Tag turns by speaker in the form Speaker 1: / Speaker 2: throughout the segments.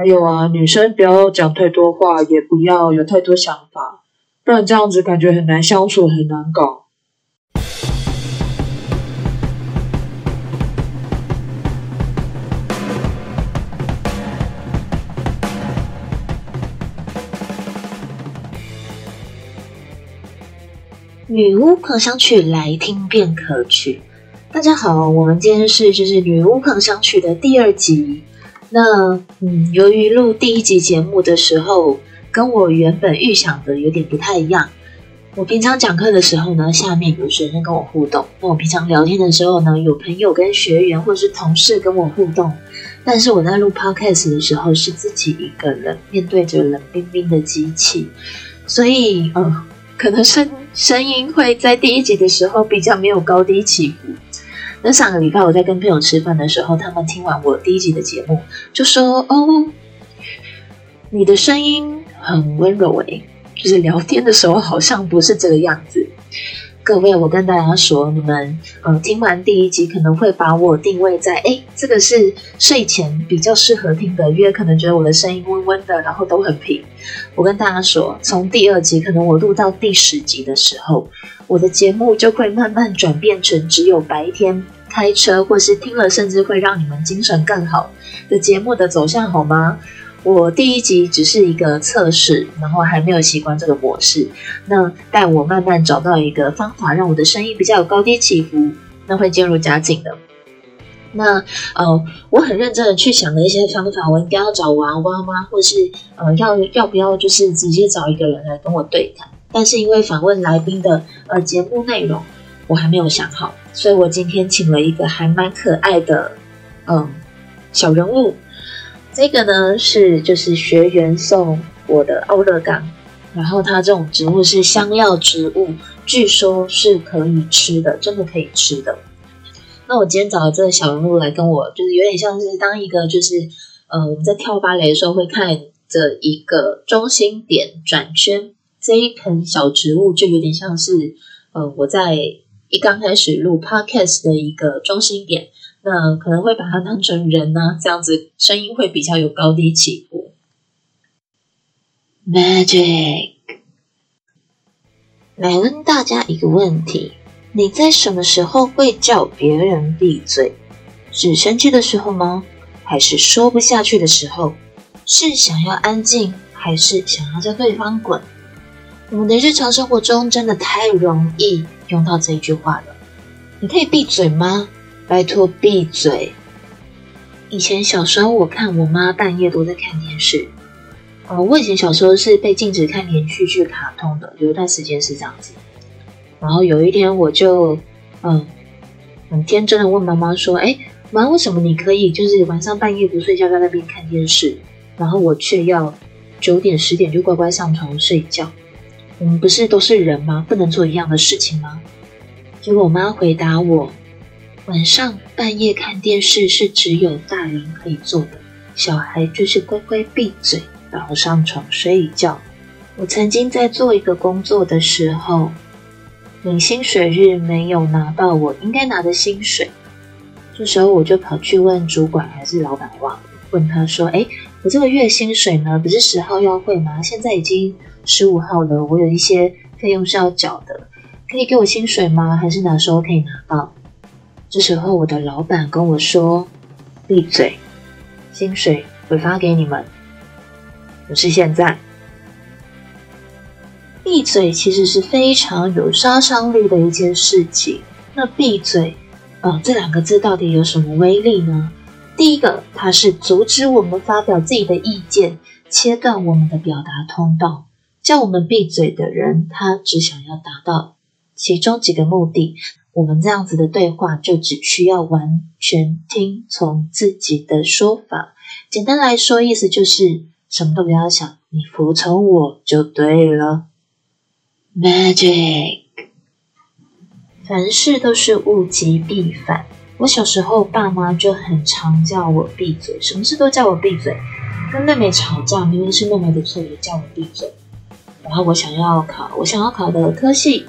Speaker 1: 还有啊，女生不要讲太多话，也不要有太多想法，不然这样子感觉很难相处，很难搞。
Speaker 2: 女巫狂想曲，来听便可取。大家好，我们今天是就是女巫狂想曲的第二集。那嗯，由于录第一集节目的时候，跟我原本预想的有点不太一样。我平常讲课的时候呢，下面有学生跟我互动；那我平常聊天的时候呢，有朋友跟学员或者是同事跟我互动。但是我在录 podcast 的时候，是自己一个人面对着冷冰冰的机器，所以嗯，可能声声音会在第一集的时候比较没有高低起伏。那上个礼拜我在跟朋友吃饭的时候，他们听完我第一集的节目，就说：“哦，你的声音很温柔诶，就是聊天的时候好像不是这个样子。”各位，我跟大家说，你们呃听完第一集可能会把我定位在诶，这个是睡前比较适合听的，因为可能觉得我的声音温温的，然后都很平。我跟大家说，从第二集可能我录到第十集的时候。我的节目就会慢慢转变成只有白天开车或是听了甚至会让你们精神更好的节目的走向，好吗？我第一集只是一个测试，然后还没有习惯这个模式。那待我慢慢找到一个方法，让我的声音比较有高低起伏，那会渐入佳境的。那呃，我很认真的去想了一些方法，我应该要找娃娃吗？或是呃，要要不要就是直接找一个人来跟我对谈？但是因为访问来宾的呃节目内容我还没有想好，所以我今天请了一个还蛮可爱的嗯小人物。这个呢是就是学员送我的奥乐冈，然后它这种植物是香料植物，据说是可以吃的，真的可以吃的。那我今天找了这个小人物来跟我，就是有点像是当一个就是呃我们在跳芭蕾的时候会看着一个中心点转圈。这一盆小植物就有点像是，呃，我在一刚开始录 podcast 的一个中心点，那可能会把它当成人呢、啊，这样子声音会比较有高低起伏。Magic，来问大家一个问题：你在什么时候会叫别人闭嘴？是生气的时候吗？还是说不下去的时候？是想要安静，还是想要叫对方滚？我们的日常生活中真的太容易用到这一句话了。你可以闭嘴吗？拜托闭嘴！以前小时候，我看我妈半夜都在看电视。呃，我以前小时候是被禁止看连续剧、卡通的，有一段时间是这样子。然后有一天，我就嗯很天真的问妈妈说：“哎，妈，为什么你可以就是晚上半夜不睡觉在那边看电视，然后我却要九点十点就乖乖上床睡觉？”我们不是都是人吗？不能做一样的事情吗？结果我妈回答我：晚上半夜看电视是只有大人可以做的，小孩就是乖乖闭嘴，然后上床睡一觉。我曾经在做一个工作的时候，领薪水日没有拿到我应该拿的薪水，这时候我就跑去问主管还是老板忘了，问他说：哎，我这个月薪水呢？不是十号要汇吗？现在已经。十五号了，我有一些费用是要缴的，可以给我薪水吗？还是哪时候可以拿到？这时候我的老板跟我说：“闭嘴，薪水会发给你们，不是现在。”闭嘴其实是非常有杀伤力的一件事情。那闭嘴，呃，这两个字到底有什么威力呢？第一个，它是阻止我们发表自己的意见，切断我们的表达通道。叫我们闭嘴的人，他只想要达到其中几个目的。我们这样子的对话，就只需要完全听从自己的说法。简单来说，意思就是什么都不要想，你服从我就对了。Magic，凡事都是物极必反。我小时候，爸妈就很常叫我闭嘴，什么事都叫我闭嘴。跟妹妹吵架，明明是妹妹的错，也叫我闭嘴。然后我想要考，我想要考的科系，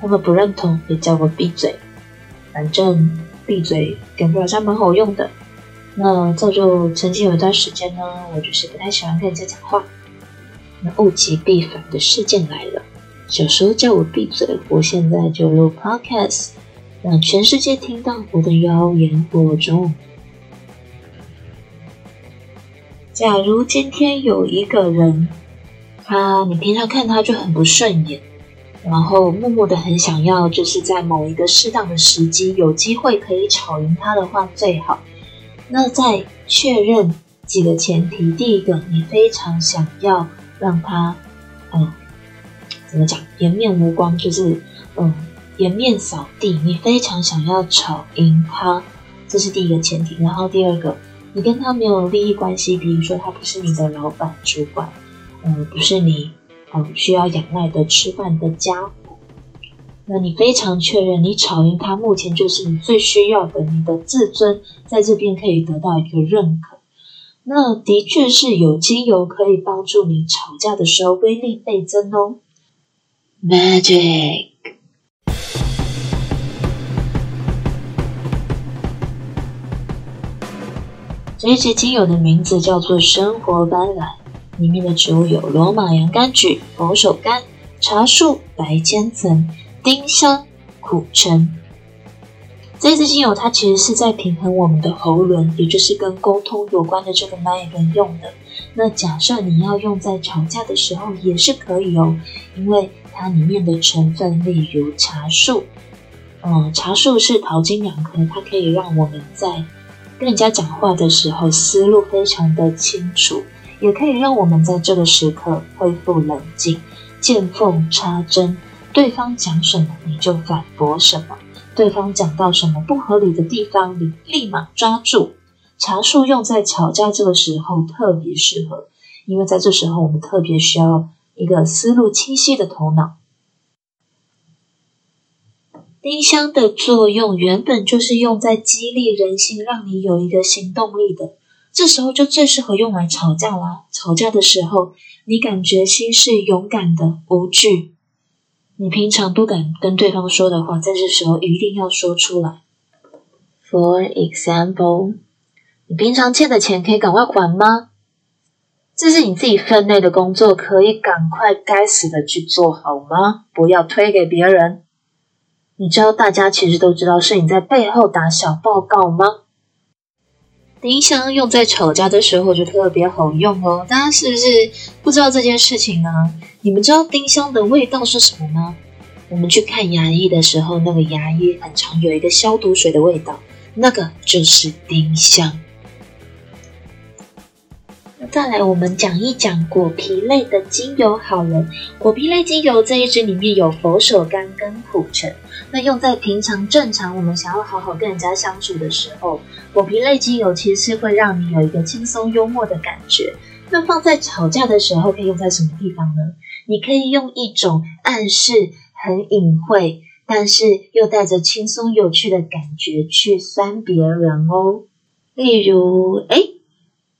Speaker 2: 他们不认同，也叫我闭嘴。反正闭嘴感觉好像蛮好用的。那造就曾经有一段时间呢，我就是不太喜欢跟人家讲话。那物极必反的事件来了，小时候叫我闭嘴，我现在就录 podcast，让全世界听到我的妖言惑众。假如今天有一个人，他你平常看他就很不顺眼，然后默默的很想要，就是在某一个适当的时机，有机会可以吵赢他的话最好。那在确认几个前提，第一个，你非常想要让他，嗯，怎么讲，颜面无光，就是嗯，颜面扫地，你非常想要吵赢他，这是第一个前提。然后第二个，你跟他没有利益关系，比如说他不是你的老板、主管，嗯，不是你嗯需要仰赖的吃饭的家伙。那你非常确认，你吵赢他，目前就是你最需要的，你的自尊在这边可以得到一个认可。那的确是有精油可以帮助你吵架的时候威力倍增哦。Magic，这一支精油的名字叫做生活斑斓，里面的植物有罗马洋甘菊、佛手柑、茶树、白千层。丁香、苦橙，这支精油它其实是在平衡我们的喉轮，也就是跟沟通有关的这个脉轮用的。那假设你要用在吵架的时候也是可以哦，因为它里面的成分，例如茶树，嗯，茶树是桃金娘科，它可以让我们在跟人家讲话的时候思路非常的清楚，也可以让我们在这个时刻恢复冷静，见缝插针。对方讲什么你就反驳什么，对方讲到什么不合理的地方，你立马抓住。茶树用在吵架这个时候特别适合，因为在这时候我们特别需要一个思路清晰的头脑。丁香的作用原本就是用在激励人心，让你有一个行动力的，这时候就最适合用来吵架啦。吵架的时候，你感觉心是勇敢的，无惧。你平常不敢跟对方说的话，在这时候一定要说出来。For example，你平常欠的钱可以赶快还吗？这是你自己分内的工作，可以赶快该死的去做好吗？不要推给别人。你知道大家其实都知道是你在背后打小报告吗？丁香用在吵架的时候就特别好用哦，大家是不是不知道这件事情呢？你们知道丁香的味道是什么吗？我们去看牙医的时候，那个牙医很常有一个消毒水的味道，那个就是丁香。再来，我们讲一讲果皮类的精油好了。果皮类精油这一支里面有佛手柑跟苦橙。那用在平常正常我们想要好好跟人家相处的时候，果皮类精油其实是会让你有一个轻松幽默的感觉。那放在吵架的时候可以用在什么地方呢？你可以用一种暗示很隐晦，但是又带着轻松有趣的感觉去酸别人哦。例如，哎，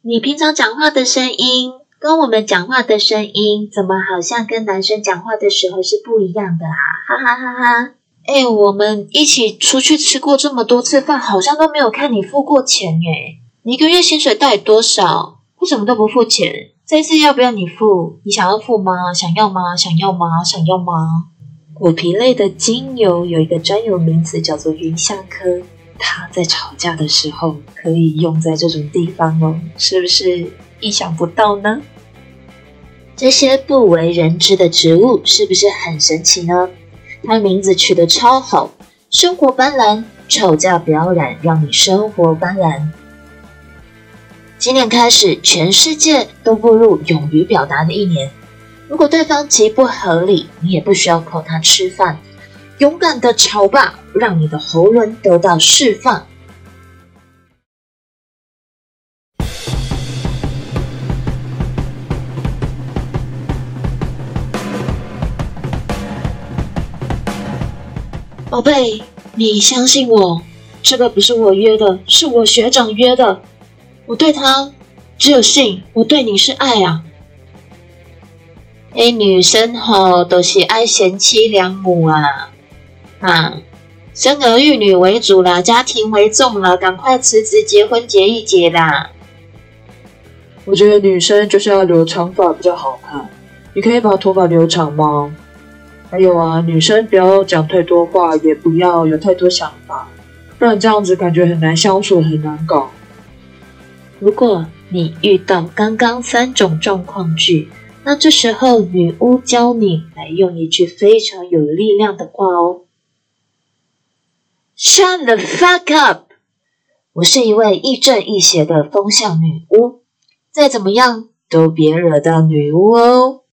Speaker 2: 你平常讲话的声音跟我们讲话的声音，怎么好像跟男生讲话的时候是不一样的啊？哈哈哈哈。哎、我们一起出去吃过这么多次饭，好像都没有看你付过钱耶。你一个月薪水到底多少？为什么都不付钱？这次要不要你付？你想要付吗？想要吗？想要吗？想要吗？果皮类的精油有一个专有名词叫做芸香科，他在吵架的时候可以用在这种地方哦，是不是意想不到呢？这些不为人知的植物是不是很神奇呢？它名字取得超好，生活斑斓，吵架不要染，让你生活斑斓。今年开始，全世界都步入勇于表达的一年。如果对方极不合理，你也不需要靠他吃饭，勇敢的吵吧，让你的喉咙得到释放。宝贝，你相信我，这个不是我约的，是我学长约的。我对他只有性，我对你是爱啊。哎，女生吼都是爱贤妻良母啊，啊，生儿育女为主啦，家庭为重啦，赶快辞职结婚结一结啦。
Speaker 1: 我觉得女生就是要留长发比较好看，你可以把头发留长吗？还有啊，女生不要讲太多话，也不要有太多想法，不然这样子感觉很难相处，很难搞。
Speaker 2: 如果你遇到刚刚三种状况句，那这时候女巫教你来用一句非常有力量的话哦。Shut the fuck up！我是一位亦正亦邪的风向女巫。再怎么样，都别惹到女巫哦。